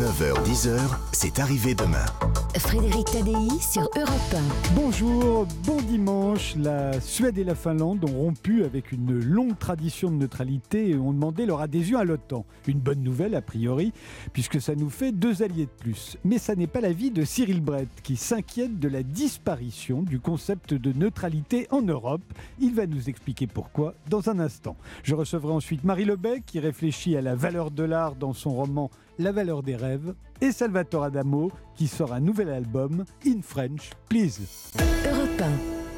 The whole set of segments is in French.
9h-10h, c'est arrivé demain. Frédéric Tadei sur Europe Bonjour, bon dimanche. La Suède et la Finlande ont rompu avec une longue tradition de neutralité et ont demandé leur adhésion à l'OTAN. Une bonne nouvelle a priori, puisque ça nous fait deux alliés de plus. Mais ça n'est pas l'avis de Cyril Brett, qui s'inquiète de la disparition du concept de neutralité en Europe. Il va nous expliquer pourquoi dans un instant. Je recevrai ensuite Marie Lebec, qui réfléchit à la valeur de l'art dans son roman La valeur des rêves, et Salvatore Adamo, qui sort un nouvel album, In French, Please. Europe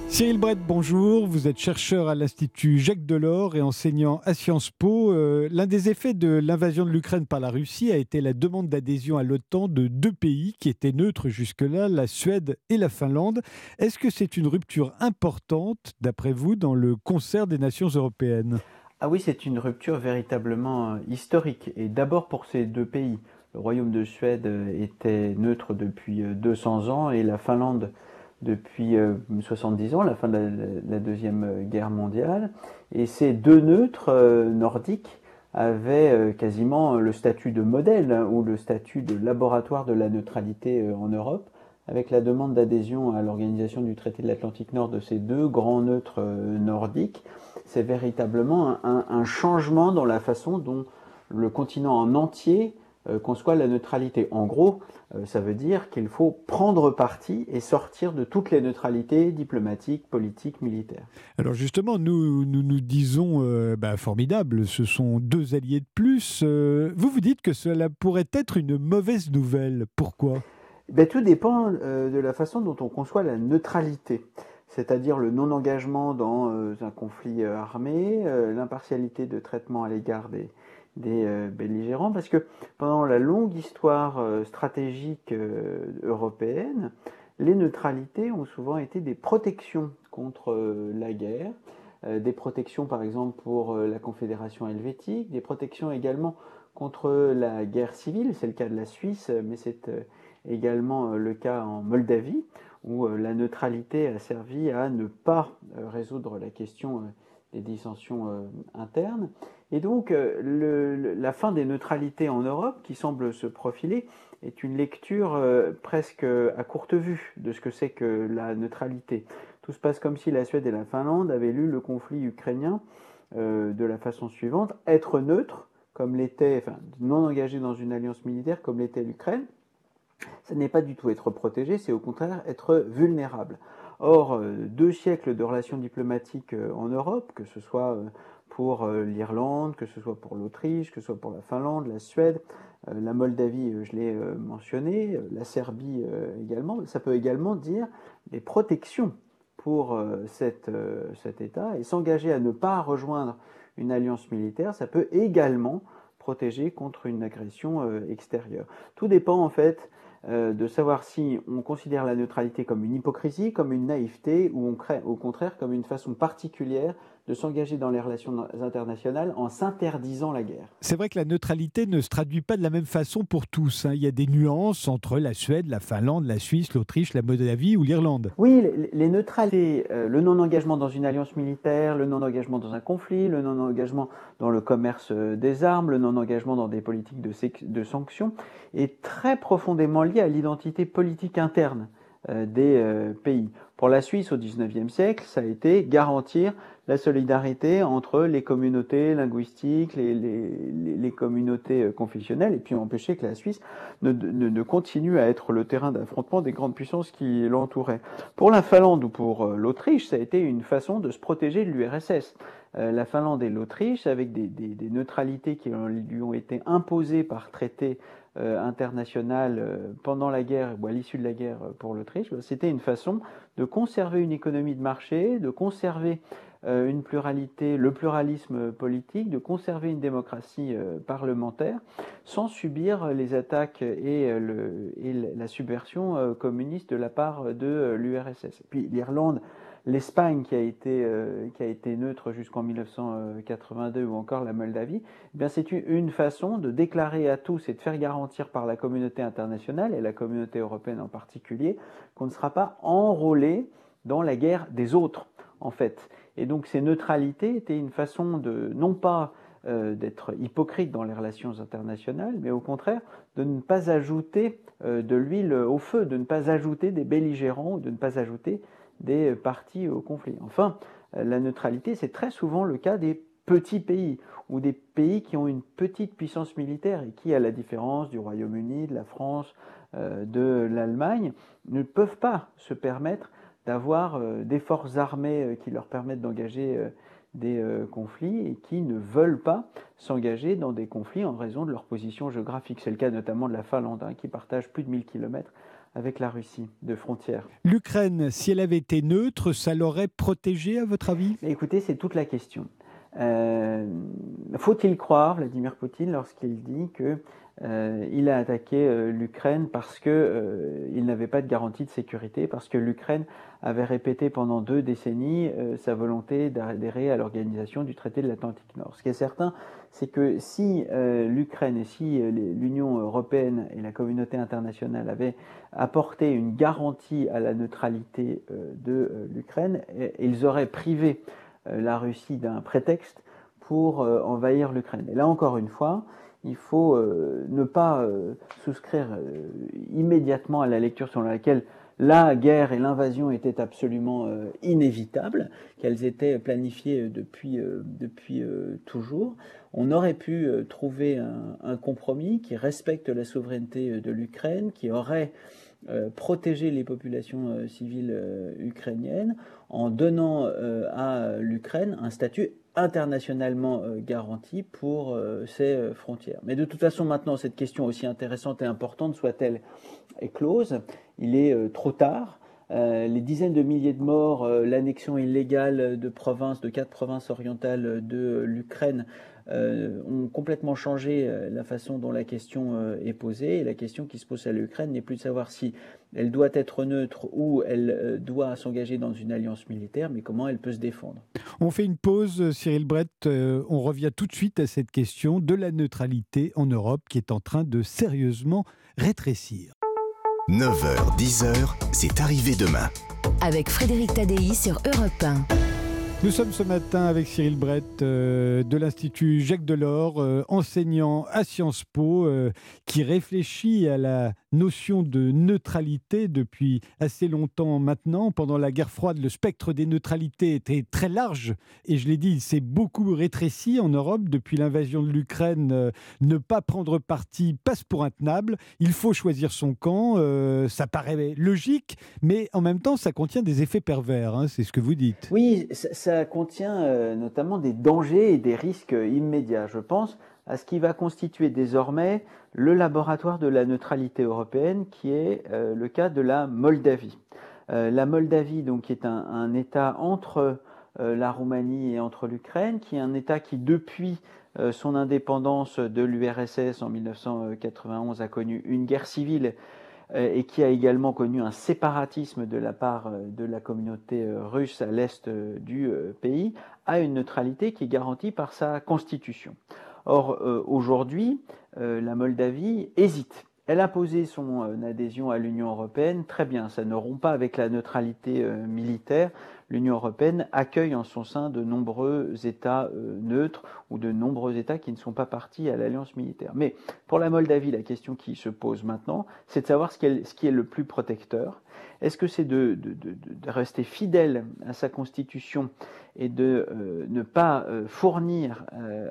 Cyril Brett, bonjour. Vous êtes chercheur à l'Institut Jacques Delors et enseignant à Sciences Po. Euh, L'un des effets de l'invasion de l'Ukraine par la Russie a été la demande d'adhésion à l'OTAN de deux pays qui étaient neutres jusque-là, la Suède et la Finlande. Est-ce que c'est une rupture importante, d'après vous, dans le concert des nations européennes? Ah oui, c'est une rupture véritablement euh, historique. Et d'abord pour ces deux pays. Le royaume de Suède euh, était neutre depuis euh, 200 ans et la Finlande depuis euh, 70 ans, la fin de la, Deuxième euh, Guerre mondiale. Et ces deux neutres euh, nordiques avaient euh, quasiment le statut de modèle hein, ou le statut de laboratoire de la neutralité euh, en Europe. Avec la demande d'adhésion à l'organisation du traité de l'Atlantique Nord de ces deux grands neutres euh, nordiques, c'est véritablement un, changement dans la façon dont le continent en entier euh, conçoit la neutralité. En gros, euh, ça veut dire qu'il faut prendre parti et sortir de toutes les neutralités diplomatiques, politiques, militaires. Alors justement, nous nous, nous disons, euh, bah, formidable, ce sont deux alliés de plus. Euh, vous vous dites que cela pourrait être une mauvaise nouvelle. Pourquoi? Ben, tout dépend de la façon dont on conçoit la neutralité, c'est-à-dire le non-engagement dans euh, un conflit euh, armé, euh, l'impartialité de traitement à l'égard des, belligérants, parce que pendant la longue histoire stratégique européenne, les neutralités ont souvent été des protections contre la guerre, des protections par exemple pour la Confédération helvétique, des protections également contre la guerre civile, c'est le cas de la Suisse, mais c'est également le cas en Moldavie, où euh, la neutralité a servi à ne pas euh, résoudre la question euh, des dissensions internes. Et donc, la fin des neutralités en Europe, qui semble se profiler, est une lecture presque à courte vue de ce que c'est que la neutralité. Tout se passe comme si la Suède et la Finlande avaient lu le conflit ukrainien de la façon suivante être neutre, comme l'était, enfin, non engagé dans une alliance militaire, comme l'était l'Ukraine, ce n'est pas du tout être protégé, c'est au contraire être vulnérable. Or, euh, deux siècles de relations diplomatiques euh, en Europe, que ce soit euh, pour l'Irlande, que ce soit pour l'Autriche, que ce soit pour la Finlande, la Suède, la Moldavie, je l'ai mentionné, la Serbie également, ça peut également dire des protections pour cet État et s'engager à ne pas rejoindre une alliance militaire, ça peut également protéger contre une agression extérieure. Tout dépend en fait euh, de savoir si on considère la neutralité comme une hypocrisie, comme une naïveté, ou on crée, au contraire comme une façon particulière de s'engager dans les relations internationales en s'interdisant la guerre. C'est vrai que la neutralité ne se traduit pas de la même façon pour tous. hein. Il y a des nuances entre la Suède, la Finlande, la Suisse, l'Autriche, la Moldavie ou l'Irlande. Oui, les, les neutralités, euh, le non-engagement dans une alliance militaire, le non-engagement dans un conflit, le non-engagement dans le commerce euh, des armes, le non-engagement dans des politiques de, sanctions, est très profondément lié à l'identité politique interne euh, des euh, pays. Pour la Suisse au XIXe siècle, ça a été garantir la solidarité entre les communautés linguistiques, les, les, les- communautés euh, confessionnelles, et puis empêcher que la Suisse ne, ne- continue à être le terrain d'affrontement des grandes puissances qui l'entouraient. Pour la Finlande ou pour euh, l'Autriche, ça a été une façon de se protéger de l'URSS. Euh, la Finlande et l'Autriche, avec des, des- neutralités qui lui ont été imposées par traité euh, international pendant la guerre ou à l'issue de la guerre pour l'Autriche, bah, c'était une façon de conserver une économie de marché, de conserver une pluralité, le pluralisme politique, de conserver une démocratie euh, parlementaire sans subir les attaques et, euh, la subversion euh, communiste de la part de euh, l'URSS. Puis l'Irlande, l'Espagne qui a été euh, neutre jusqu'en 1982 ou encore la Moldavie, eh bien c'est une façon de déclarer à tous et de faire garantir par la communauté internationale et la communauté européenne en particulier qu'on ne sera pas enrôlé dans la guerre des autres en fait. Et donc ces neutralités étaient une façon de non pas d'être hypocrite dans les relations internationales, mais au contraire de ne pas ajouter de l'huile au feu, de ne pas ajouter des belligérants, de ne pas ajouter des parties au conflit. Enfin, la neutralité, c'est très souvent le cas des petits pays ou des pays qui ont une petite puissance militaire et qui, à la différence du Royaume-Uni, de la France, euh, de l'Allemagne, ne peuvent pas se permettre d'avoir euh, des forces armées euh, qui leur permettent d'engager des conflits et qui ne veulent pas s'engager dans des conflits en raison de leur position géographique. C'est le cas notamment de la Finlande, hein, qui partage plus de 1000 km avec la Russie de frontières. L'Ukraine, si elle avait été neutre, ça l'aurait protégée à votre avis? Écoutez, c'est toute la question. Euh, faut-il croire Vladimir Poutine lorsqu'il dit que euh, il a attaqué euh, l'Ukraine parce que il n'avait pas de garantie de sécurité, parce que l'Ukraine avait répété pendant deux décennies sa volonté d'adhérer à l'organisation du traité de l'Atlantique Nord. Ce qui est certain, c'est que si l'Ukraine et si l'Union européenne et la communauté internationale avaient apporté une garantie à la neutralité de l'Ukraine, ils auraient privé euh, la Russie d'un prétexte pour euh, envahir l'Ukraine. Et là encore une fois, il faut euh, ne pas souscrire immédiatement à la lecture selon laquelle la guerre et l'invasion étaient absolument inévitables, qu'elles étaient planifiées depuis, depuis toujours. On aurait pu trouver un, compromis qui respecte la souveraineté de l'Ukraine, qui aurait euh, protéger les populations euh, civiles euh, ukrainiennes en donnant à l'Ukraine un statut internationalement garanti pour ses frontières. Mais de toute façon, maintenant, cette question aussi intéressante et importante soit-elle close, il est trop tard. les dizaines de milliers de morts, l'annexion illégale de provinces, de quatre provinces orientales de l'Ukraine euh, ont complètement changé euh, la façon dont la question euh, est posée. Et la question qui se pose à l'Ukraine n'est plus de savoir si elle doit être neutre ou elle doit s'engager dans une alliance militaire, mais comment elle peut se défendre. On fait une pause, Cyril Brett. on revient tout de suite à cette question de la neutralité en Europe qui est en train de sérieusement rétrécir. 9h, 10h, c'est arrivé demain. Avec Frédéric Tadei sur Europe 1. Nous sommes ce matin avec Cyril Brett euh, de l'Institut Jacques Delors, euh, enseignant à Sciences Po, euh, qui réfléchit à la notion de neutralité depuis assez longtemps maintenant. Pendant la guerre froide, le spectre des neutralités était très large et je l'ai dit, il s'est beaucoup rétréci en Europe depuis l'invasion de l'Ukraine. ne pas prendre parti passe pour intenable. Il faut choisir son camp. ça paraît logique, mais en même temps, ça contient des effets pervers. Hein, c'est ce que vous dites. Oui, ça contient euh, notamment des dangers et des risques immédiats. Je pense à ce qui va constituer désormais le laboratoire de la neutralité européenne, qui est euh, le cas de la Moldavie. Euh, la Moldavie, donc, est un, État entre la Roumanie et entre l'Ukraine, qui est un État qui, depuis son indépendance de l'URSS en 1991, a connu une guerre civile et qui a également connu un séparatisme de la part euh, de la communauté euh, russe à l'est du pays, a une neutralité qui est garantie par sa constitution. Or, aujourd'hui, la Moldavie hésite. Elle a posé son adhésion à l'Union européenne, très bien, ça ne rompt pas avec la neutralité militaire, l'Union européenne accueille en son sein de nombreux États euh, neutres ou de nombreux États qui ne sont pas partis à l'alliance militaire. Mais pour la Moldavie, la question qui se pose maintenant, c'est de savoir ce qui est, le plus protecteur. Est-ce que c'est de, rester fidèle à sa constitution et de euh, ne pas euh, fournir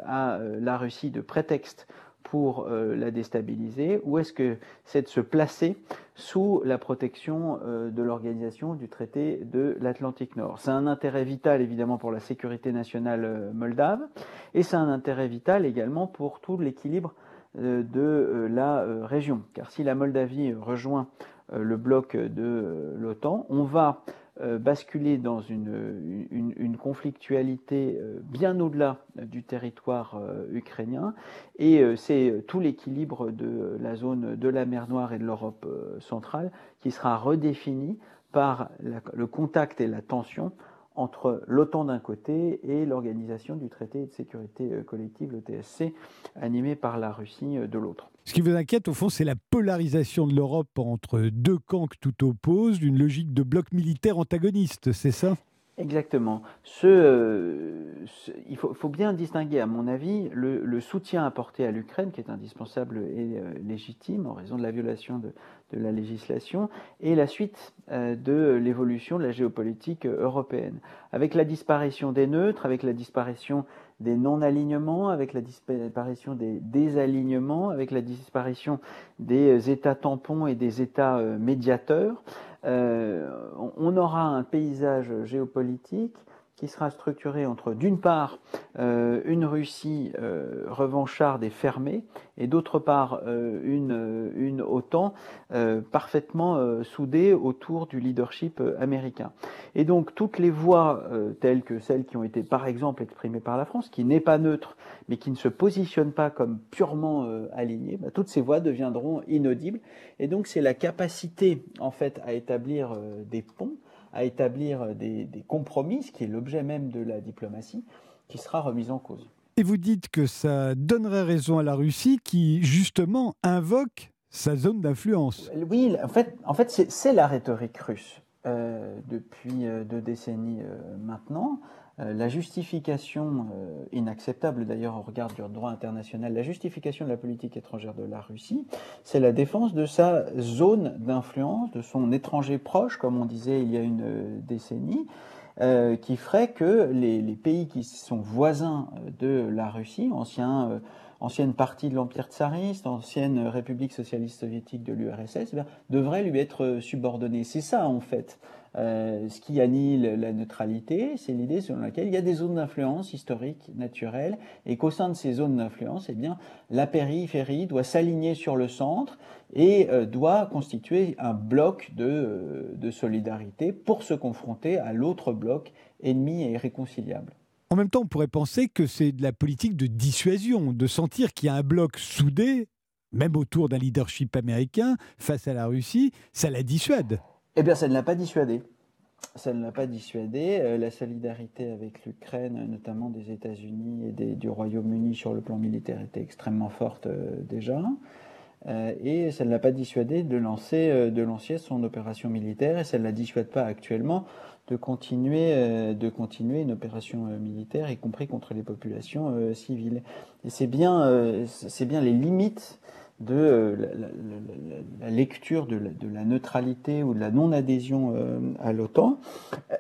à la Russie de prétexte pour euh, la déstabiliser ou est-ce que c'est de se placer sous la protection euh, de l'organisation du traité de l'Atlantique Nord C'est un intérêt vital évidemment pour la sécurité nationale euh, moldave et c'est un intérêt vital également pour tout l'équilibre de la région. Car si la Moldavie rejoint le bloc de l'OTAN, on va euh, basculer dans une, conflictualité euh, bien au-delà du territoire euh, ukrainien. Et c'est tout l'équilibre de la zone de la mer Noire et de l'Europe centrale qui sera redéfini par le contact et la tension entre l'OTAN d'un côté et l'Organisation du traité de sécurité euh, collective, le TSC, animé par la Russie euh, de l'autre. Ce qui vous inquiète, au fond, c'est la polarisation de l'Europe entre deux camps que tout oppose, d'une logique de bloc militaire antagoniste, c'est ça? Exactement. Ce, il faut, bien distinguer, à mon avis, le, soutien apporté à l'Ukraine, qui est indispensable et légitime en raison de la violation de, de la législation, et la suite de l'évolution de la géopolitique européenne. Avec la disparition des neutres, avec la disparition des non-alignements, avec la disparition des désalignements, avec la disparition des États tampons et des États euh, médiateurs, euh, on aura un paysage géopolitique qui sera structuré entre, d'une part, euh, une Russie euh, revancharde et fermée, et d'autre part, euh, une, OTAN parfaitement soudée autour du leadership américain. Et donc, toutes les voix, telles que celles qui ont été, par exemple, exprimées par la France, qui n'est pas neutre, mais qui ne se positionne pas comme purement alignées, bah, toutes ces voix deviendront inaudibles. Et donc, c'est la capacité, en fait, à établir des ponts à établir des, compromis, ce qui est l'objet même de la diplomatie, qui sera remise en cause. Et vous dites que ça donnerait raison à la Russie qui, justement, invoque sa zone d'influence. Oui, en fait, en fait c'est la rhétorique russe euh, depuis euh, deux décennies euh, maintenant. Euh, la justification, euh, inacceptable d'ailleurs au regard du droit international, la justification de la politique étrangère de la Russie, c'est la défense de sa zone d'influence, de son étranger proche, comme on disait il y a une euh, décennie, qui ferait que les, pays qui sont voisins de la Russie, ancienne partie de l'Empire tsariste, ancienne République socialiste soviétique de l'URSS, eh devraient lui être subordonnés. C'est ça, en fait, euh, ce qui annule la neutralité, c'est l'idée selon laquelle il y a des zones d'influence historiques, naturelles, et qu'au sein de ces zones d'influence, eh bien, la périphérie doit s'aligner sur le centre et euh, doit constituer un bloc de, euh, de solidarité pour se confronter à l'autre bloc ennemi et irréconciliable. En même temps, on pourrait penser que c'est de la politique de dissuasion, de sentir qu'il y a un bloc soudé, même autour d'un leadership américain, face à la Russie, ça la dissuade. Eh bien, ça ne l'a pas dissuadé. Ça ne l'a pas dissuadé. Euh, la solidarité avec l'Ukraine, notamment des États-Unis et du Royaume-Uni sur le plan militaire, était extrêmement forte euh, déjà. Euh, et ça ne l'a pas dissuadé de lancer, son opération militaire, et ça ne la dissuade pas actuellement de continuer, une opération militaire, y compris contre les populations civiles. Et c'est bien les limites de euh, la, lecture de la, neutralité ou de la non-adhésion euh, à l'OTAN.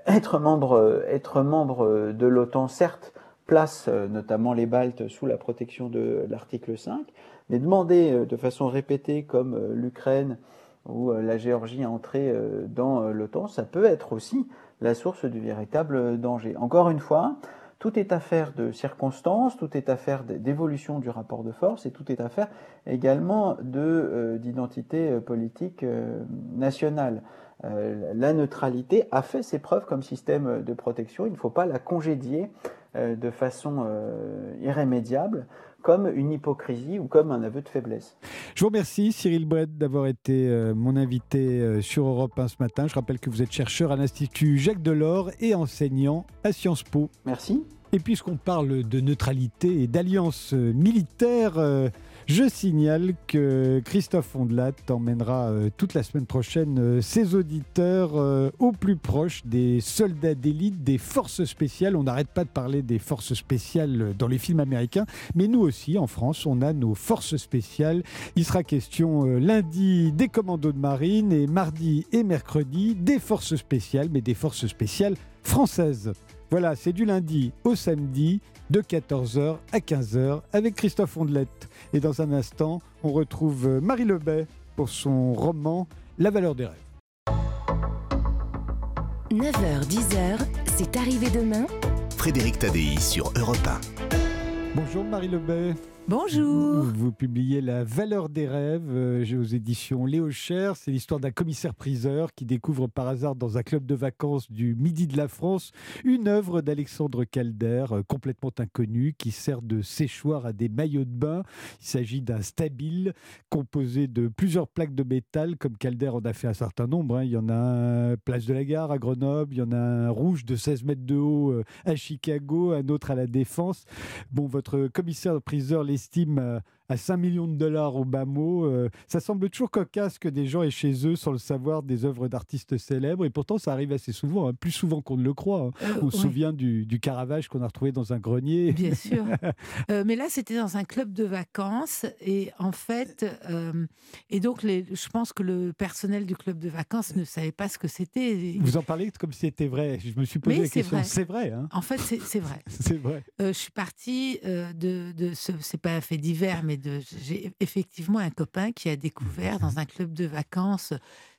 Être membre, euh, être membre de l'OTAN, certes, place notamment les Baltes sous la protection de l'article 5, mais demander de façon répétée, comme l'Ukraine ou la Géorgie à entrer dans l'OTAN, ça peut être aussi la source du véritable danger. Encore une fois, tout est affaire de circonstances, tout est affaire d'évolution du rapport de force et tout est affaire également euh, d'identité euh, politique euh, nationale. la neutralité a fait ses preuves comme système de protection. Il ne faut pas la congédier de façon irrémédiable comme une hypocrisie ou comme un aveu de faiblesse. Je vous remercie Cyril Brett d'avoir été mon invité sur Europe 1 ce matin. Je rappelle que vous êtes chercheur à l'Institut Jacques Delors et enseignant à Sciences Po. Merci. Et puisqu'on parle de neutralité et d'alliance militaire, euh, je signale que Christophe Ondelat emmènera euh, toute la semaine prochaine euh, ses auditeurs au plus proche des soldats d'élite, des forces spéciales. On n'arrête pas de parler des forces spéciales dans les films américains, mais nous aussi, en France, on a nos forces spéciales. Il sera question lundi des commandos de marine et mardi et mercredi des forces spéciales, mais des forces spéciales françaises. Voilà, c'est du lundi au samedi de 14h à 15h avec Christophe Ondelette. Et dans un instant, on retrouve Marie Lebet pour son roman La valeur des rêves. 9h-10h, c'est arrivé demain. Frédéric Tadei sur Europe 1. Bonjour Marie Lebet. Bonjour. Vous publiez La valeur des rêves euh, aux éditions Léo Cher. C'est l'histoire d'un commissaire-priseur qui découvre par hasard dans un club de vacances du midi de la France une œuvre d'Alexandre Calder, euh, complètement inconnue, qui sert de séchoir à des maillots de bain. Il s'agit d'un stabile composé de plusieurs plaques de métal, comme Calder en a fait un certain nombre. Hein. Il y en a un place de la Gare à Grenoble, il y en a un rouge de 16 mètres de haut euh, à Chicago, un autre à la Défense. Bon, votre commissaire-priseur estime euh, à 5 millions de dollars au bas mot. Euh, ça semble toujours cocasse que des gens aient chez eux, sans le savoir, des œuvres d'artistes célèbres. Et pourtant, ça arrive assez souvent, hein, plus souvent qu'on ne le croit. hein. Euh, On se souvient du, du Caravage qu'on a retrouvé dans un grenier. Bien sûr. Euh, mais là, c'était dans un club de vacances. Et en fait, et donc, les, je pense que le personnel du club de vacances ne savait pas ce que c'était. Vous en parlez comme si c'était vrai. Je me suis posé Mais la question. C'est vrai, hein En fait, c'est vrai. c'est vrai. Je suis partie de, de ce, c'est pas un fait divers, mais de, j'ai effectivement un copain qui a découvert dans un club de vacances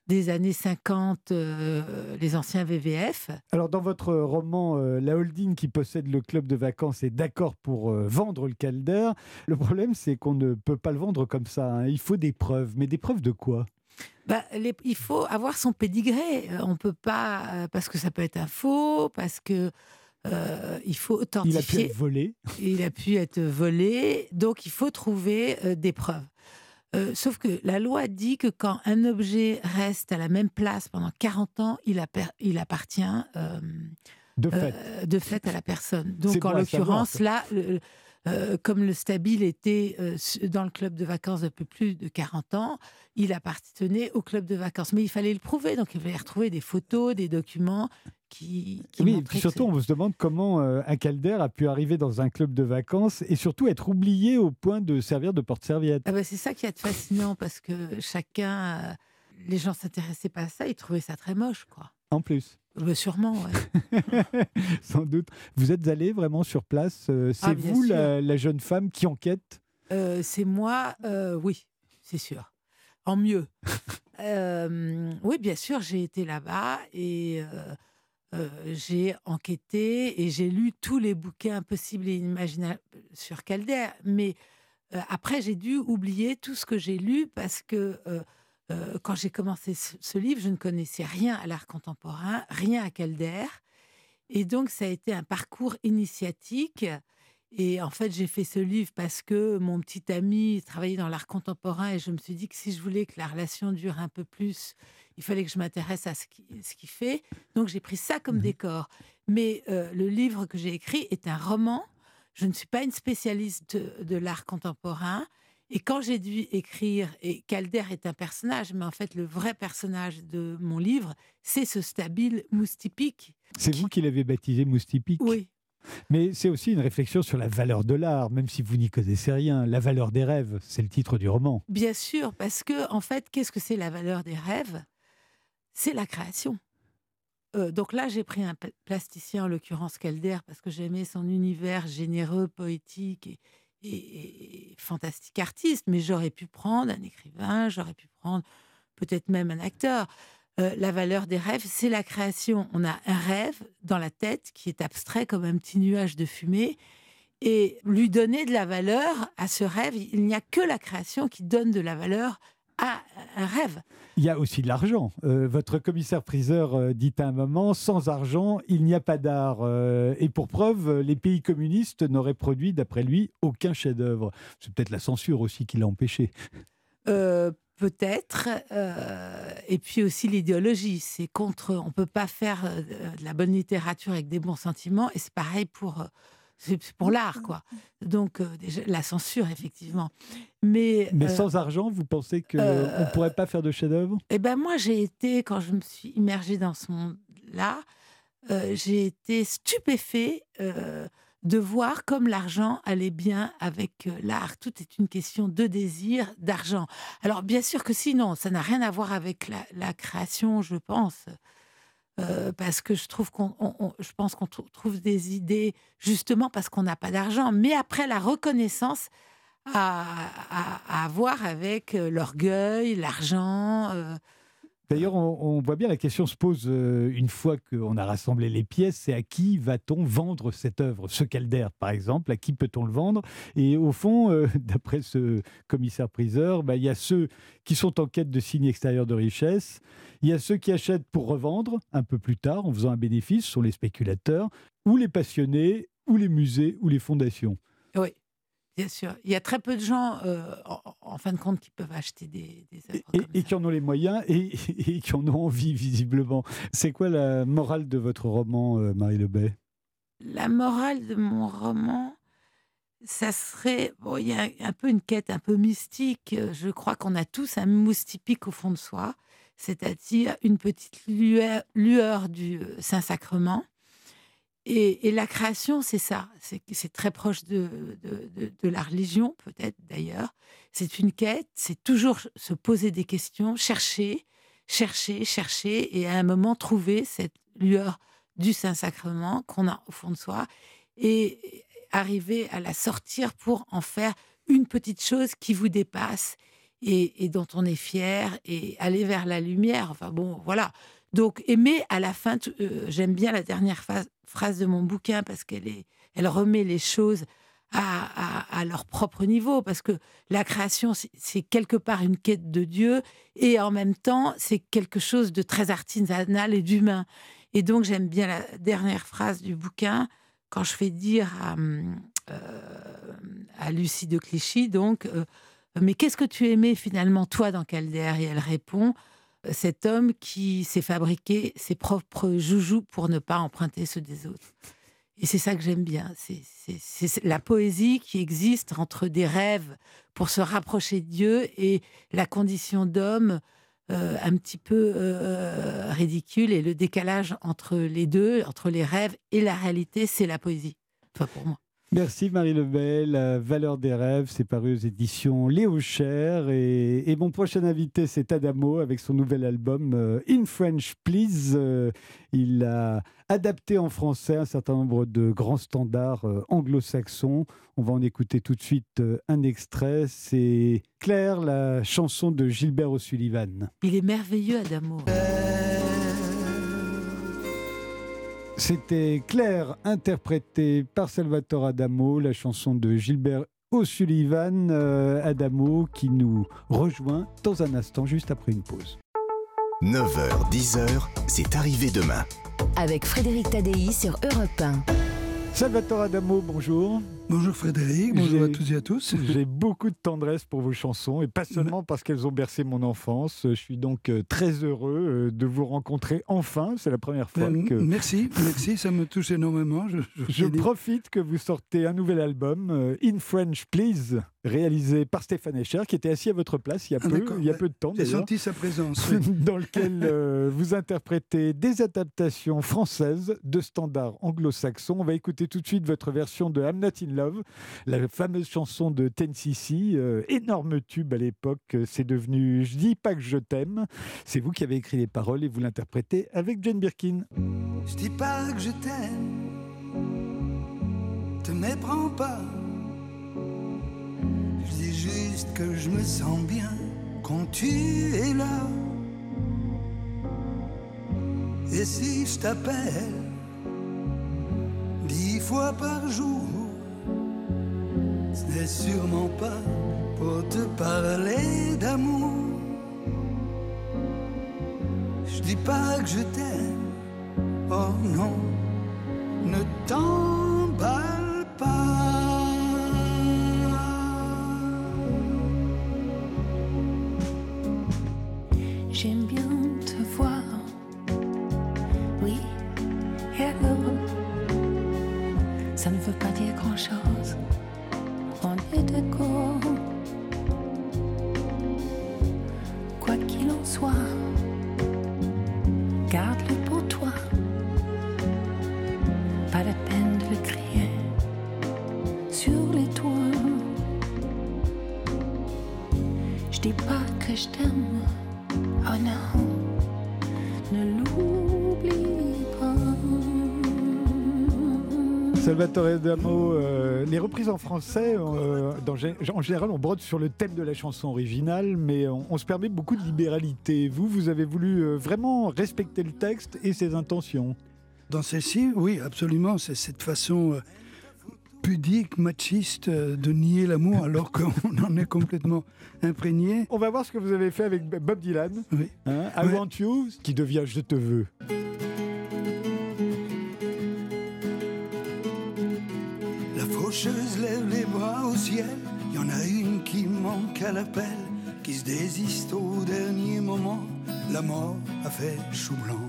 des années 50 euh, les anciens VVF. Alors, dans votre roman, euh, la holding qui possède le club de vacances est d'accord pour euh, vendre le Calder. Le problème, c'est qu'on ne peut pas le vendre comme ça. hein. Il faut des preuves. Mais des preuves de quoi? Bah, les- il faut avoir son pédigré. On peut pas parce que ça peut être un faux, parce que euh, il faut Il a pu authentifier. être volé. il a pu être volé, donc il faut trouver euh, des preuves. Euh, sauf que la loi dit que quand un objet reste à la même place pendant 40 ans, il, appartient De fait. de fait à la personne. Donc en l'occurrence, là, le- comme le Stabile était dans le club de vacances depuis plus de 40 ans, il appartenait au club de vacances. Mais il fallait le prouver, donc il fallait retrouver des photos, des documents qui, qui oui, et que surtout, on se demande comment euh, un Calder a pu arriver dans un club de vacances et surtout être oublié au point de servir de porte-serviette. Ah bah, c'est ça qui est fascinant parce que chacun, euh, les gens s'intéressaient pas à ça, ils trouvaient ça très moche, quoi. En plus, Bah, sûrement, ouais. sans doute. Vous êtes allé vraiment sur place euh, C'est Ah, bien vous la, la jeune femme qui enquête? Euh, c'est moi, euh, oui, c'est sûr. En mieux. Euh, oui, bien sûr, j'ai été là-bas et euh, euh, j'ai enquêté et j'ai lu tous les bouquins possibles et inimaginables sur Calder. Mais euh, après, j'ai dû oublier tout ce que j'ai lu parce que euh, euh, quand j'ai commencé ce livre, je ne connaissais rien à l'art contemporain, rien à Calder. Et donc, ça a été un parcours initiatique. Et en fait, j'ai fait ce livre parce que mon petit ami travaillait dans l'art contemporain et je me suis dit que si je voulais que la relation dure un peu plus, il fallait que je m'intéresse à ce qu'il ce fait. Donc, j'ai pris ça comme Mhm. décor. Mais euh, le livre que j'ai écrit est un roman. Je ne suis pas une spécialiste de, de l'art contemporain. Et quand j'ai dû écrire, et Calder est un personnage, mais en fait, le vrai personnage de mon livre, c'est ce stabile moustipique. C'est vous qui l'avez baptisé Moustipique? Oui, Mais c'est aussi une réflexion sur la valeur de l'art, même si vous n'y connaissez rien. La valeur des rêves, c'est le titre du roman. Bien sûr, parce que en fait, qu'est-ce que c'est la valeur des rêves? C'est la création. Euh, donc là, j'ai pris un pla- plasticien, en l'occurrence Calder, parce que j'aimais son univers généreux, poétique et fantastique artiste. Mais j'aurais pu prendre un écrivain, j'aurais pu prendre peut-être même un acteur. Euh, la valeur des rêves, c'est la création. On a un rêve dans la tête qui est abstrait comme un petit nuage de fumée. Et lui donner de la valeur à ce rêve, il n'y a que la création qui donne de la valeur un rêve. Il y a aussi de l'argent. Euh, votre commissaire-priseur euh, dit à un moment, sans argent, il n'y a pas d'art. Euh, et pour preuve, les pays communistes n'auraient produit, d'après lui, aucun chef-d'œuvre. C'est peut-être la censure aussi qui l'a empêché. Euh, Peut-être. euh, et puis aussi l'idéologie. C'est contre. On peut pas faire de la bonne littérature avec des bons sentiments. Et c'est pareil pour. C'est pour l'art, quoi. Donc, euh, déjà, la censure, effectivement. Mais, Mais euh, sans argent, vous pensez qu'on euh, ne pourrait pas faire de chef-d'œuvre? Eh ben moi, j'ai été, quand je me suis immergée dans ce monde-là, euh, j'ai été stupéfait euh, de voir comme l'argent allait bien avec euh, l'art. Tout est une question de désir, d'argent. Alors bien sûr que sinon, ça n'a rien à voir avec la, la création, je pense. Euh, parce que je trouve qu'on, on- on- je pense qu'on trou- trouve des idées justement parce qu'on n'a pas d'argent. Mais après la reconnaissance à, à, à voir avec euh, l'orgueil, l'argent. euh, D'ailleurs, on, voit bien la question se pose euh, une fois qu'on a rassemblé les pièces, c'est à qui va-t-on vendre cette œuvre? Ce Calder, par exemple, à qui peut-on le vendre? Et au fond, euh, d'après ce commissaire-priseur, bah, il y a ceux qui sont en quête de signes extérieurs de richesse, il y a ceux qui achètent pour revendre un peu plus tard en faisant un bénéfice, ce sont les spéculateurs, ou les passionnés, ou les musées, ou les fondations. Oui, bien sûr. Il y a très peu de gens, euh, en, en fin de compte, qui peuvent acheter des, des œuvres Et, comme et ça. qui en ont les moyens et, et qui en ont envie, visiblement. C'est quoi la morale de votre roman, euh, Marie Lebet La morale de mon roman, ça serait. Bon, il y a un peu une quête un peu mystique. Je crois qu'on a tous un mousse typique au fond de soi, c'est-à-dire une petite lueur, du Saint-Sacrement. Et, la création, c'est ça. C'est très proche de, la religion, peut-être d'ailleurs. C'est une quête, c'est toujours se poser des questions, chercher, chercher, chercher, et à un moment trouver cette lueur du Saint-Sacrement qu'on a au fond de soi et arriver à la sortir pour en faire une petite chose qui vous dépasse et, dont on est fier et aller vers la lumière. Enfin bon, voilà. Donc aimer à la fin, euh, j'aime bien la dernière phrase de mon bouquin parce qu'elle est, elle remet les choses à, leur propre niveau, parce que la création, c'est quelque part une quête de Dieu, et en même temps, c'est quelque chose de très artisanal et d'humain. Et donc, j'aime bien la dernière phrase du bouquin, quand je fais dire à, euh, Lucie de Clichy, donc, euh, mais qu'est-ce que tu aimais finalement, toi, dans Calder? Et elle répond, cet homme qui s'est fabriqué ses propres joujoux pour ne pas emprunter ceux des autres. Et c'est ça que j'aime bien. C'est la poésie qui existe entre des rêves pour se rapprocher de Dieu et la condition d'homme euh, un petit peu euh, ridicule. Et le décalage entre les deux, entre les rêves et la réalité, c'est la poésie. Enfin, pour moi. Merci Marie Lebel. La valeur des rêves, c'est paru aux éditions Léo Cher. Et, mon prochain invité, c'est Adamo avec son nouvel album euh, In French Please. Euh, il a adapté en français un certain nombre de grands standards euh, anglo-saxons. On va en écouter tout de suite un extrait. C'est Claire, la chanson de Gilbert O'Sullivan. Il est merveilleux, Adamo. C'était Claire, interprétée par Salvatore Adamo, la chanson de Gilbert O'Sullivan. Euh, Adamo qui nous rejoint dans un instant, juste après une pause. 9h, 10h, c'est arrivé demain. Avec Frédéric Tadei sur Europe 1. Salvatore Adamo, bonjour. Bonjour Frédéric, bonjour à tous et à tous. J'ai beaucoup de tendresse pour vos chansons et pas seulement parce qu'elles ont bercé mon enfance. Je suis donc euh, très heureux euh, de vous rencontrer enfin. C'est la première fois ben, que. Merci, merci, ça me touche énormément. Je, profite que vous sortez un nouvel album, euh, In French Please, réalisé par Stéphane Escher, qui était assis à votre place il y a, ah, peu, il y a peu de temps. J'ai senti sa présence. dans lequel vous interprétez des adaptations françaises de standards anglo-saxons. On va écouter tout de suite votre version de Not la fameuse chanson de Ten CC, euh, énorme tube à l'époque. C'est devenu Je dis pas que je t'aime. C'est vous qui avez écrit les paroles et vous l'interprétez avec Jane Birkin. Je dis pas que je t'aime, te méprends pas. Je dis juste que je me sens bien quand tu es là. Et si je t'appelle dix fois par jour, ce n'est sûrement pas pour te parler d'amour. Je dis pas que je t'aime, oh non, ne t'emballe pas. Garde-le pour toi. Pas la peine de le crier sur les toits. Je dis pas que je t'aime, oh non, ne l'oublie pas. Salvatore Damo, euh, les reprises en français, euh, en général, on brode sur le thème de la chanson originale, mais on, se permet beaucoup de libéralité. Vous, vous avez voulu euh, vraiment respecter le texte et ses intentions. Dans celle-ci, oui, absolument. C'est cette façon pudique, machiste de nier l'amour alors qu'on en est complètement imprégné. On va voir ce que vous avez fait avec Bob Dylan. Oui. Hein, I Want You, qui devient Je te veux. Ciel. Y en a une qui manque à l'appel, qui se désiste au dernier moment. La mort a fait chou blanc.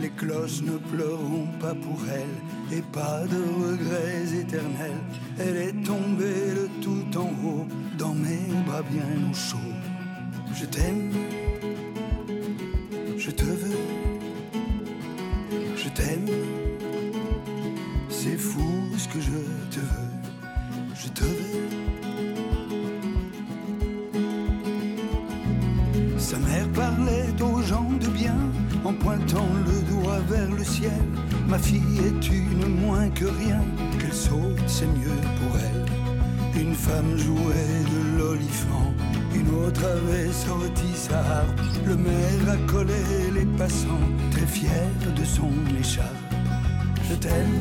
Les cloches ne pleureront pas pour elle et pas de regrets éternels. Elle est tombée de tout en haut dans mes bras bien au chaud. Je t'aime, Le maire a collé les passants, très fier de son écharpe. Je t'aime,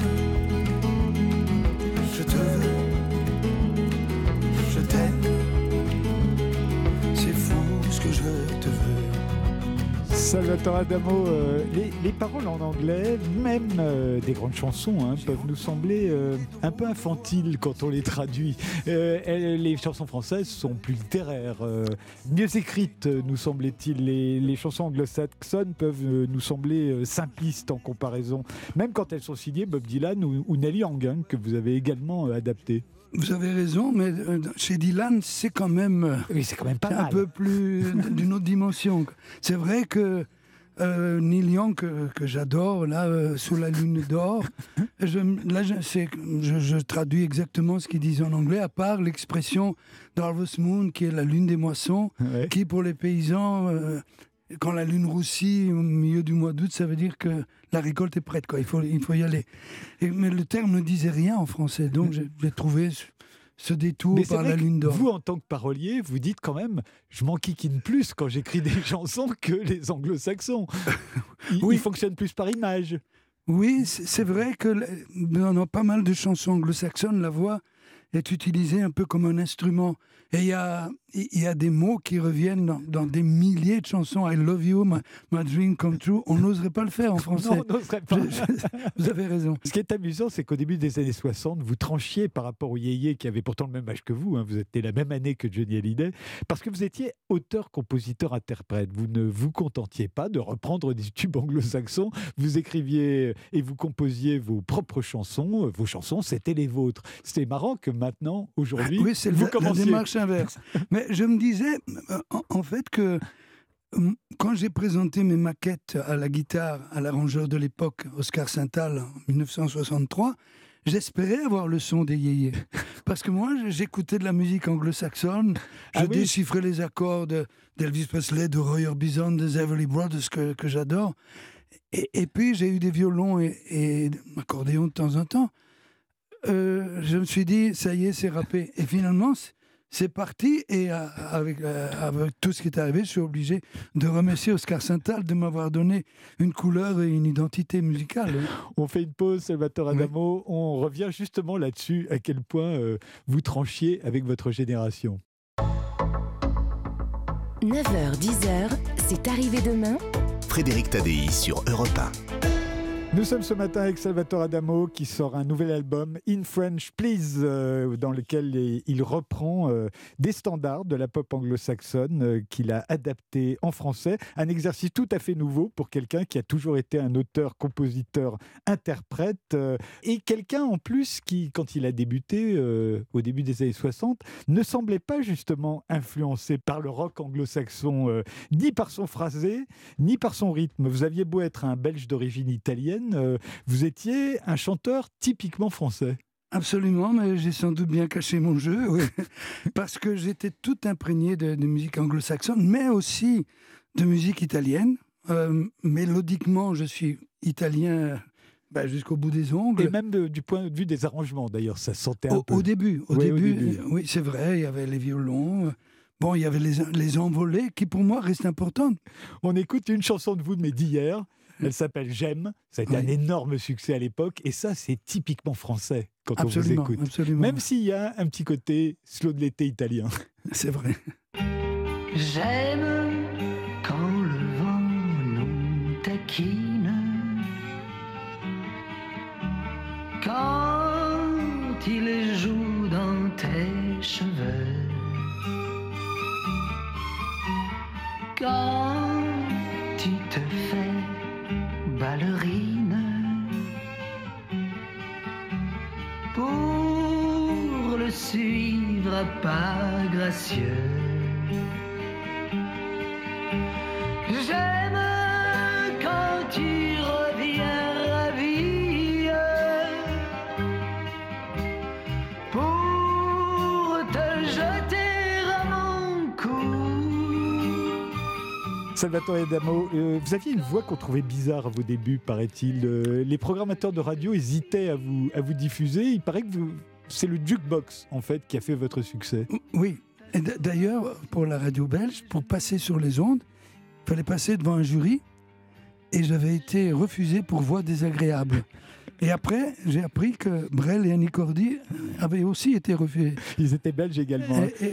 Salvatore Adamo, euh, les, les paroles en anglais, même euh, des grandes chansons, hein, peuvent nous sembler euh, un peu infantiles quand on les traduit. Les chansons françaises sont plus littéraires, mieux écrites, nous semble-t-il. Les, chansons anglo-saxonnes peuvent nous sembler simplistes en comparaison, même quand elles sont signées Bob Dylan ou, Nelly hein, que vous avez également adapté. Vous avez raison, mais euh, chez Dylan, c'est quand même euh, Oui, c'est quand même pas un peu plus d'une autre dimension. C'est vrai que euh, Neil Young, que, que j'adore, là, euh, sous la lune d'or, je, là, je, c'est- je, je traduis exactement ce qu'il disait en anglais, à part l'expression d'Harvest Moon, qui est la lune des moissons, Ouais. qui pour les paysans, euh, quand la lune roussit au milieu du mois d'août, ça veut dire que la récolte est prête, quoi. Il faut, il faut y aller. Et- mais le terme ne disait rien en français, donc j'ai trouvé ce, détour Mais par la lune d'or. Vous, en tant que parolier, vous dites quand même, je m'enquiquine plus quand j'écris des chansons que les anglo-saxons. Ils, Oui. ils fonctionnent plus par image. Oui, c'est vrai que dans pas mal de chansons anglo-saxonnes, la voix est utilisée un peu comme un instrument. Et il y a, il y a des mots qui reviennent dans, dans des milliers de chansons. I love you, my, my dream come true. On n'oserait pas le faire en français. Non, on n'oserait pas. Je- je- vous avez raison. Ce qui est amusant, c'est qu'au début des années 60, vous tranchiez par rapport au Yéyé, qui avait pourtant le même âge que vous. hein, vous étiez la même année que Johnny Hallyday, parce que vous étiez auteur, compositeur, interprète. Vous ne vous contentiez pas de reprendre des tubes anglo-saxons. Vous écriviez et vous composiez vos propres chansons. Vos chansons, c'était les vôtres. C'est marrant que maintenant, aujourd'hui, Oui, c'est vous la, la commenciez. démarche inverse. Mais je me disais, euh, en, en fait, que euh, quand j'ai présenté mes maquettes à la guitare à l'arrangeur de l'époque, Oscar Saintal, en 1963, j'espérais avoir le son des yéyés. Parce que moi, j'écoutais de la musique anglo-saxonne, je Ah oui. déchiffrais les accords de- d'Elvis Presley, de Roy Orbison, des Everly Brothers que, que j'adore. Et, et puis, j'ai eu des violons et, et accordéons de temps en temps. Euh, je me suis dit, ça y est, c'est râpé. Et finalement, c'est parti. Et euh, avec, euh, avec tout ce qui est arrivé, je suis obligé de remercier Oscar Saintal de m'avoir donné une couleur et une identité musicale. On fait une pause, Salvatore Oui. Adamo. On revient justement là-dessus, à quel point euh, vous tranchiez avec votre génération. 9h, 10h, c'est arrivé demain. Frédéric Tadei sur Europe 1. Nous sommes ce matin avec Salvatore Adamo qui sort un nouvel album, In French Please, euh, dans lequel il- reprend euh, des standards de la pop anglo-saxonne euh, qu'il a adapté en français. Un exercice tout à fait nouveau pour quelqu'un qui a toujours été un auteur, compositeur, interprète et quelqu'un en plus qui, quand il a débuté au début des années 60, ne semblait pas justement influencé par le rock anglo-saxon, ni par son phrasé, ni par son rythme. Vous aviez beau être un Belge d'origine italienne, euh, vous étiez un chanteur typiquement français. Absolument, mais j'ai sans doute bien caché mon jeu, oui. parce que j'étais tout imprégné de, de musique anglo-saxonne, mais aussi de musique italienne. Euh, mélodiquement, je suis italien ben, jusqu'au bout des ongles. Et même de- du point de vue des arrangements, d'ailleurs, ça se sentait un Au, peu. au début, au Oui, au début, début. euh, oui, c'est vrai, il y avait les violons. euh, Bon, il y avait les, les envolées qui, pour moi, restent importantes. On écoute une chanson de vous, mais d'hier. Elle s'appelle J'aime. Ça a été Oui. un énorme succès à l'époque. Et ça, c'est typiquement français quand Absolument, on vous écoute. absolument. Même s'il y a un petit côté slow de l'été italien. C'est vrai. J'aime quand le vent nous taquine, quand il joue dans tes cheveux, quand pas gracieux. J'aime quand tu reviens ravi pour te jeter à mon cou. Salvatore Adamo, euh, vous aviez une voix qu'on trouvait bizarre à vos débuts, paraît-il. Euh, les programmateurs de radio hésitaient à vous, à vous diffuser. Il paraît que vous- c'est le jukebox, en fait, qui a fait votre succès. Oui. D'ailleurs, pour la radio belge, pour passer sur les ondes, il fallait passer devant un jury et j'avais été refusé pour voix désagréable. Et après, j'ai appris que Brel et Annie Cordy avaient aussi été refusés. Ils étaient belges également. hein. Et-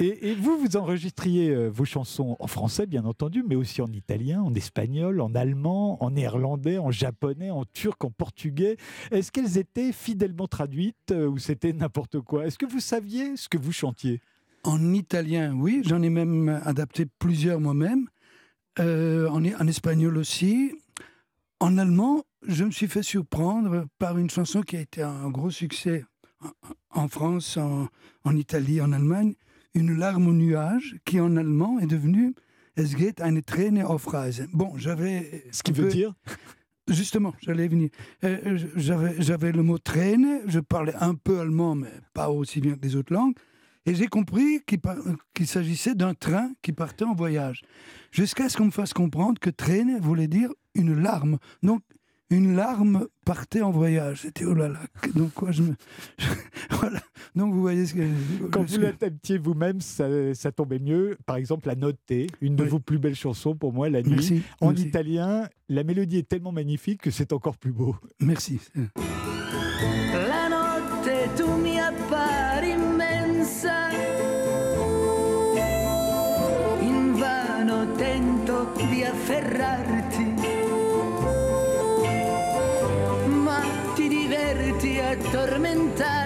et- Et, et vous, vous enregistriez euh, vos chansons en français, bien entendu, mais aussi en italien, en espagnol, en allemand, en néerlandais, en japonais, en turc, en portugais. Est-ce qu'elles étaient fidèlement traduites euh, ou c'était n'importe quoi? Est-ce que vous saviez ce que vous chantiez? En italien, oui, j'en ai même adapté plusieurs moi-même. Euh, en, en espagnol aussi. En allemand, je me suis fait surprendre par une chanson qui a été un gros succès en, France, en, en Italie, en Allemagne. Une larme au nuage, qui en allemand est devenue Es geht eine Träne auf Reise. Bon, j'avais. Ce qui veut dire Justement, j'allais venir. Euh, j'avais, j'avais le mot traîne, je parlais un peu allemand, mais pas aussi bien que les autres langues. Et j'ai compris qu'il s'agissait d'un train qui partait en voyage. Jusqu'à ce qu'on me fasse comprendre que traîne voulait dire une larme. Donc, une larme partait en voyage. C'était oh là là. Donc, quoi, je me. voilà. Donc, vous voyez ce que. Quand vous l'adaptiez vous-même, ça, ça tombait mieux. Par exemple, la note T, une de Oui. vos plus belles chansons pour moi, La Nuit. Merci. En merci. italien, la mélodie est tellement magnifique que c'est encore plus beau. Merci. La notte tu mi appari immensa, invano tento di afferrarti, a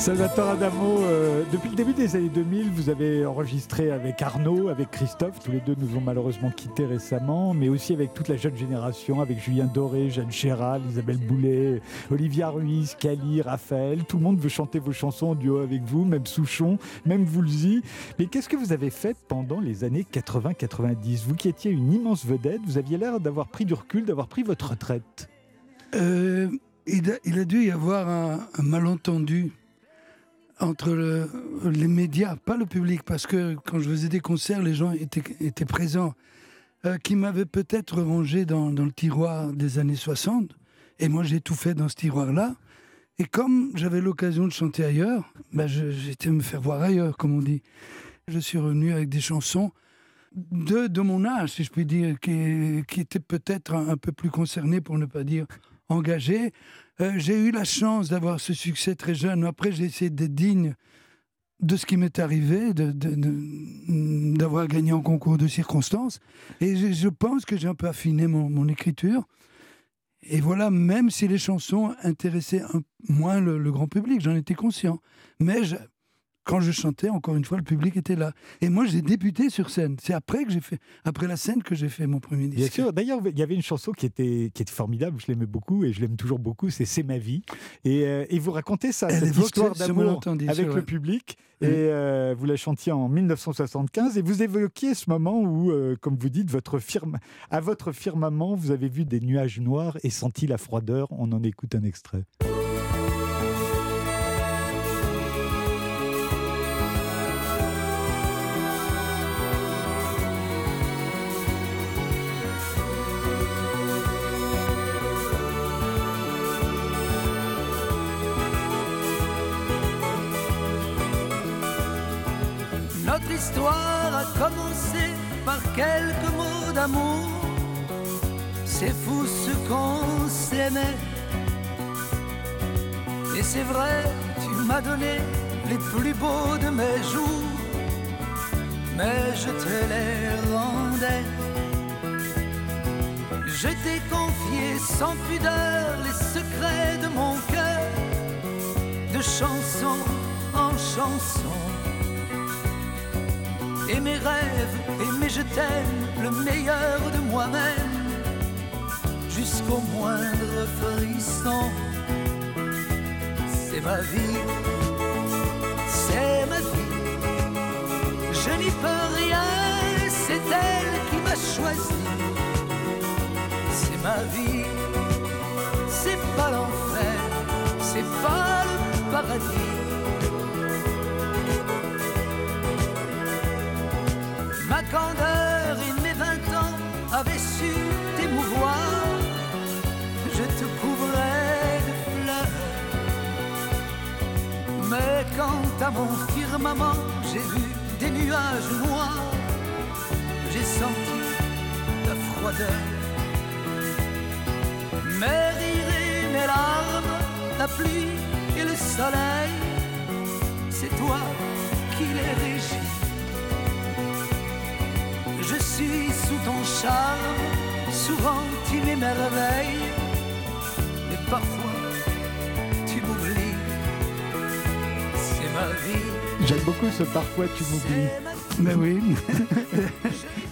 Salvatore Adamo, euh, depuis le début des années 2000, vous avez enregistré avec Arnaud, avec Christophe, tous les deux nous ont malheureusement quittés récemment, mais aussi avec toute la jeune génération, avec Julien Doré, Jeanne Chéral, Isabelle Boulet, Olivia Ruiz, Cali, Raphaël. Tout le monde veut chanter vos chansons en duo avec vous, même Souchon, même Woolsey. Mais qu'est-ce que vous avez fait pendant les années 80-90 Vous qui étiez une immense vedette, vous aviez l'air d'avoir pris du recul, d'avoir pris votre retraite. Euh, il, a, dû y avoir un malentendu entre le- les médias, pas le public, parce que quand je faisais des concerts, les gens étaient, présents, euh, qui m'avaient peut-être rangé dans, le tiroir des années 60, et moi j'ai tout fait dans ce tiroir-là. Et comme j'avais l'occasion de chanter ailleurs, je- j'étais me faire voir ailleurs, comme on dit. Je suis revenu avec des chansons de, mon âge, si je puis dire, qui, qui étaient peut-être un, un peu plus concernées, pour ne pas dire engagées. Euh, j'ai eu la chance d'avoir ce succès très jeune. Après, j'ai essayé d'être digne de ce qui m'est arrivé, d'avoir gagné en concours de circonstances. Et je, pense que j'ai un peu affiné mon, écriture. Et voilà, même si les chansons intéressaient moins le grand public, j'en étais conscient. Mais je- quand je chantais, encore une fois, le public était là. Et moi, j'ai débuté sur scène. C'est après que j'ai fait, après la scène, que j'ai fait mon premier disque. Bien sûr. D'ailleurs, il y avait une chanson qui était, qui était formidable, je l'aimais beaucoup et je l'aime toujours beaucoup, c'est C'est ma vie. Et, euh, et vous racontez ça, Elle cette histoire d'amour avec vrai. le public. Mm. Et euh, vous la chantiez en 1975 et vous évoquiez ce moment où, euh, comme vous dites, votre firme, à votre firmament, vous avez vu des nuages noirs et senti la froideur. On en écoute un extrait. Notre histoire a commencé par quelques mots d'amour. C'est fou ce qu'on s'aimait. Et c'est vrai, tu m'a donné les plus beaux de mes jours, mais je te les rendais. Je t'ai confié sans pudeur les secrets de mon cœur, de chanson en chanson. Et mes rêves, et mes je t'aime, le meilleur de moi-même, jusqu'au moindre frisson. C'est ma vie, c'est ma vie. Je n'y peux rien, c'est elle qui m'a choisi. C'est ma vie, c'est pas l'enfer, c'est pas le paradis. Candeur et mes vingt ans avaient su t'émouvoir. Je te couvrais de fleurs. Mais quand à mon firmament j'ai vu des nuages noirs, j'ai senti ta froideur. Mes rires et mes larmes, la pluie et le soleil, c'est toi qui les régis. Je suis sous ton charme, souvent tu m'émerveilles, mais parfois tu m'oublies. C'est ma vie. J'aime beaucoup ce parfois tu m'oublies. Ben oui,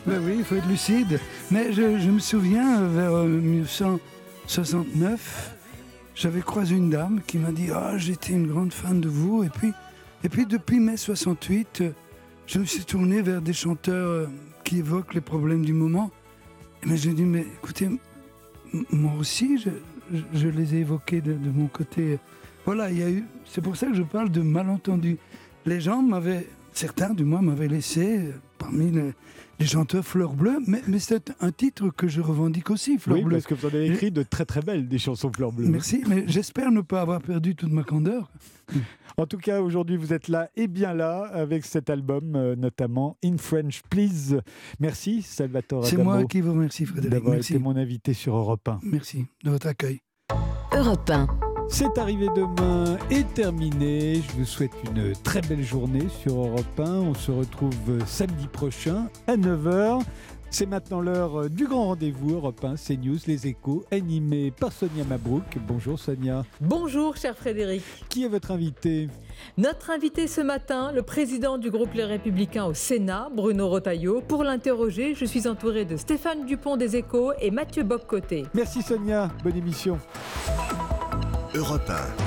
ben oui, il faut être lucide. Mais je, je me souviens, euh, vers euh, 1969, j'avais croisé une dame qui m'a dit Ah, j'étais une grande fan de vous. Et puis, et puis depuis mai 68, euh, je me suis tourné vers des chanteurs euh, qui évoquent les problèmes du moment. Et j'ai dit Mais écoutez, moi aussi, je, je- je les ai évoqués de, de mon côté. Voilà, il y a eu. C'est pour ça que je parle de malentendus. Les gens m'avaient, certains du moins, m'avaient laissé euh, parmi les, les chanteurs Fleur Bleue, mais, mais c'est un titre que je revendique aussi, Fleur Oui, Bleue. parce que vous en avez écrit de très très belles des chansons fleurs bleues. Merci, mais j'espère ne pas avoir perdu toute ma candeur. En tout cas, aujourd'hui, vous êtes là et bien là avec cet album, euh, notamment In French Please. Merci, Salvatore C'est moi qui vous remercie, Frédéric. d'avoir été mon invité sur Europe 1. Merci de votre accueil. Europe 1. C'est arrivé demain et terminé. Je vous souhaite une très belle journée sur Europe 1. On se retrouve samedi prochain à 9h. C'est maintenant l'heure euh, du grand rendez-vous Europe 1, CNews, les échos, animé par Sonia Mabrouk. Bonjour Sonia. Bonjour, cher Frédéric. Qui est votre invité? Notre invité ce matin, le président du groupe Les Républicains au Sénat, Bruno Rotaillot. Pour l'interroger, je suis entouré de Stéphane Dupont des Échos et Mathieu Boccoté. Merci Sonia, bonne émission. Europe 1.